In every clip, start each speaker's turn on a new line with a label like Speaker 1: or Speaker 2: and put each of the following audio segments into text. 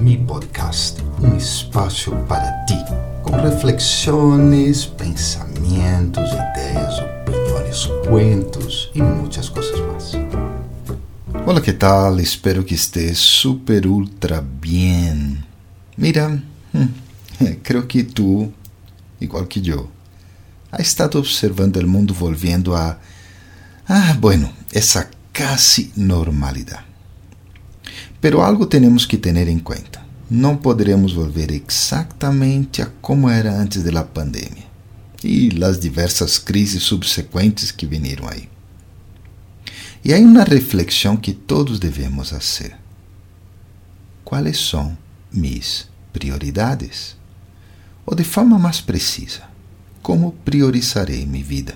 Speaker 1: mi podcast, um espaço para ti, com reflexões, pensamentos, ideias, opiniões, cuentos e muitas coisas mais. Olá, que tal? Espero que estés super ultra bem. Mira, hum, creio que tu, igual que eu, ha estado observando o mundo volviendo a, ah, bueno, essa casi normalidade. Pero algo temos que ter em conta. Não poderemos volver exatamente a como era antes da pandemia e as diversas crises subsequentes que vieram aí. E há uma reflexão que todos devemos fazer. Quais são mis prioridades? Ou de forma mais precisa, como priorizarei minha vida?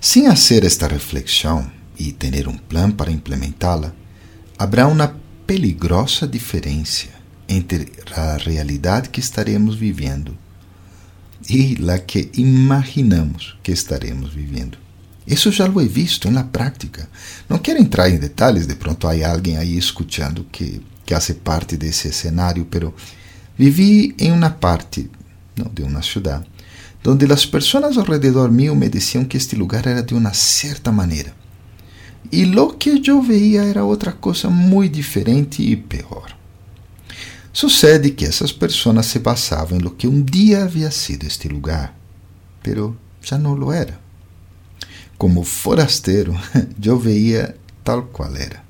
Speaker 1: Sem fazer esta reflexão e ter um plano para implementá-la, haverá uma peligrosa diferença entre a realidade que estaremos vivendo e a que imaginamos que estaremos vivendo. Isso já lo he visto na prática. Não quero entrar em detalhes, de pronto há alguém aí escutando que, que hace parte desse cenário, pero vivi em uma parte não, de uma cidade onde as pessoas ao redor mío me diziam que este lugar era de uma certa maneira e lo que eu veia era outra coisa muito diferente e pior. Sucede que essas pessoas se basavam em lo que um dia havia sido este lugar, pero já não lo era. Como forasteiro, eu veia tal qual era.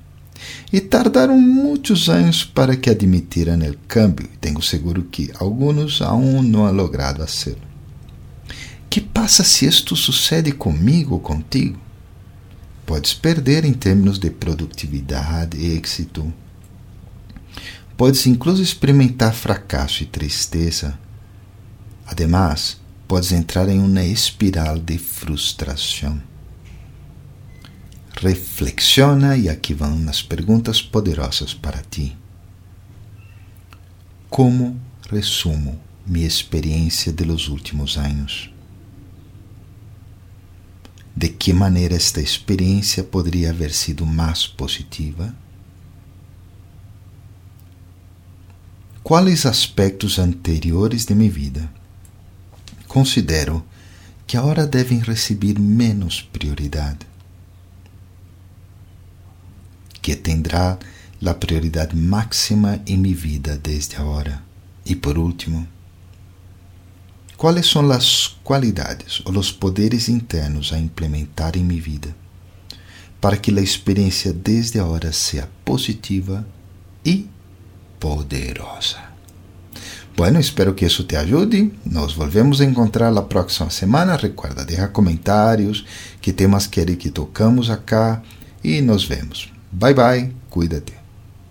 Speaker 1: E tardaram muitos anos para que admitiram o câmbio, e tenho seguro que alguns aún não han logrado hacerlo. Que passa se isto sucede comigo ou contigo? Podes perder em termos de produtividade e êxito. Podes incluso experimentar fracasso e tristeza. Ademais, podes entrar em uma espiral de frustração. Reflexiona e aqui vão as perguntas poderosas para ti. Como resumo minha experiência de los últimos anos? De que maneira esta experiência poderia haver sido mais positiva? Quais aspectos anteriores de minha vida considero que agora devem receber menos prioridade? Que tendrá a prioridade máxima em minha vida desde agora? E por último, Quais são as qualidades ou os poderes internos a implementar em minha vida para que a experiência desde agora seja positiva e poderosa? Bueno, espero que isso te ajude. Nos volvemos a encontrar na próxima semana. Recuerda, deixa comentários, que temas querem que tocamos acá e nos vemos. Bye bye, cuídate.